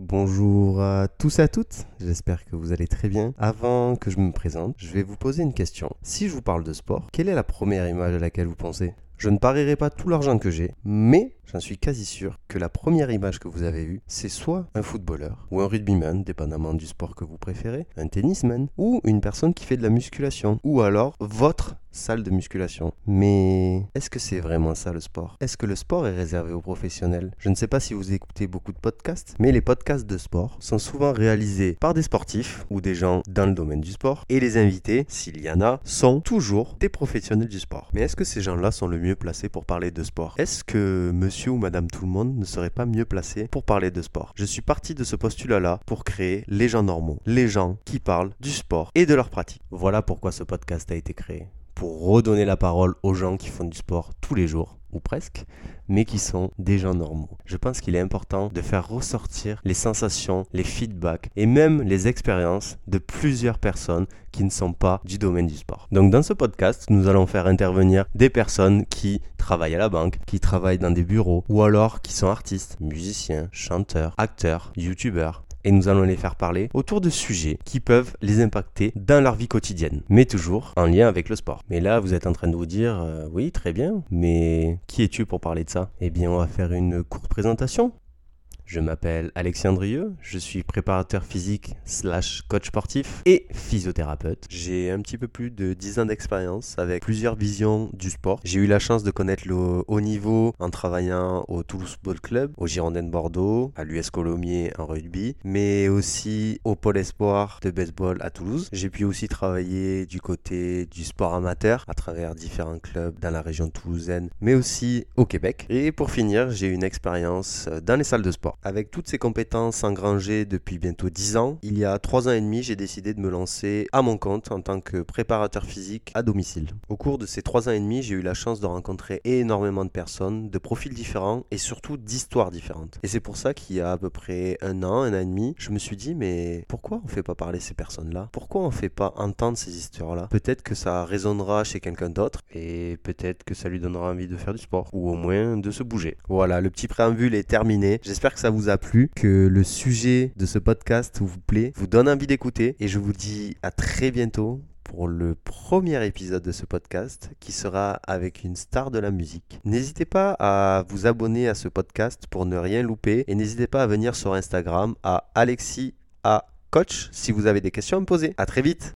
Bonjour à tous et à toutes, j'espère que vous allez très bien. Avant que je me présente, je vais vous poser une question. Si je vous parle de sport, quelle est la première image à laquelle vous pensez? Je ne parierai pas tout l'argent que j'ai, mais j'en suis quasi sûr que la première image que vous avez eue, c'est soit un footballeur ou un rugbyman, dépendamment du sport que vous préférez, un tennisman, ou une personne qui fait de la musculation, ou alors votre salle de musculation. Mais est-ce que c'est vraiment ça le sport? Est-ce que le sport est réservé aux professionnels? Je ne sais pas si vous écoutez beaucoup de podcasts, mais les podcasts de sport sont souvent réalisés par des sportifs ou des gens dans le domaine du sport. Et les invités, s'il y en a, sont toujours des professionnels du sport. Mais est-ce que ces gens-là sont le mieux placés pour parler de sport? Est-ce que monsieur ou madame tout le monde ne serait pas mieux placé pour parler de sport Je suis parti de ce postulat-là pour créer les gens normaux, les gens qui parlent du sport et de leur pratique. Voilà pourquoi ce podcast a été créé pour redonner la parole aux gens qui font du sport tous les jours, ou presque, mais qui sont des gens normaux. Je pense qu'il est important de faire ressortir les sensations, les feedbacks et même les expériences de plusieurs personnes qui ne sont pas du domaine du sport. Donc dans ce podcast, nous allons faire intervenir des personnes qui travaillent à la banque, qui travaillent dans des bureaux, ou alors qui sont artistes, musiciens, chanteurs, acteurs, youtubeurs, et nous allons les faire parler autour de sujets qui peuvent les impacter dans leur vie quotidienne, mais toujours en lien avec le sport. Mais là, vous êtes en train de vous dire, euh, oui, très bien, mais qui es-tu pour parler de ça? Eh bien, on va faire une courte présentation. Je m'appelle Alexandrieux, je suis préparateur physique slash coach sportif et physiothérapeute. J'ai un petit peu plus de 10 ans d'expérience avec plusieurs visions du sport. J'ai eu la chance de connaître le haut niveau en travaillant au Toulouse Ball Club, au Girondin de Bordeaux, à l'US Colomiers en rugby, mais aussi au Pôle Espoir de baseball à Toulouse. J'ai pu aussi travailler du côté du sport amateur à travers différents clubs dans la région toulousaine, mais aussi au Québec. Et pour finir, j'ai une expérience dans les salles de sport. Avec toutes ces compétences engrangées depuis bientôt 10 ans, il y a 3 ans et demi, j'ai décidé de me lancer à mon compte en tant que préparateur physique à domicile. Au cours de ces 3 ans et demi, j'ai eu la chance de rencontrer énormément de personnes, de profils différents et surtout d'histoires différentes. Et c'est pour ça qu'il y a à peu près un an, un an et demi, je me suis dit mais pourquoi on fait pas parler ces personnes-là? Pourquoi on fait pas entendre ces histoires-là? Peut-être que ça résonnera chez quelqu'un d'autre et peut-être que ça lui donnera envie de faire du sport ou au moins de se bouger. Voilà, le petit préambule est terminé. J'espère que vous a plu, que le sujet de ce podcast vous plaît, vous donne envie d'écouter et je vous dis à très bientôt pour le premier épisode de ce podcast qui sera avec une star de la musique. N'hésitez pas à vous abonner à ce podcast pour ne rien louper et n'hésitez pas à venir sur Instagram à Alexis à coach si vous avez des questions à me poser. À très vite.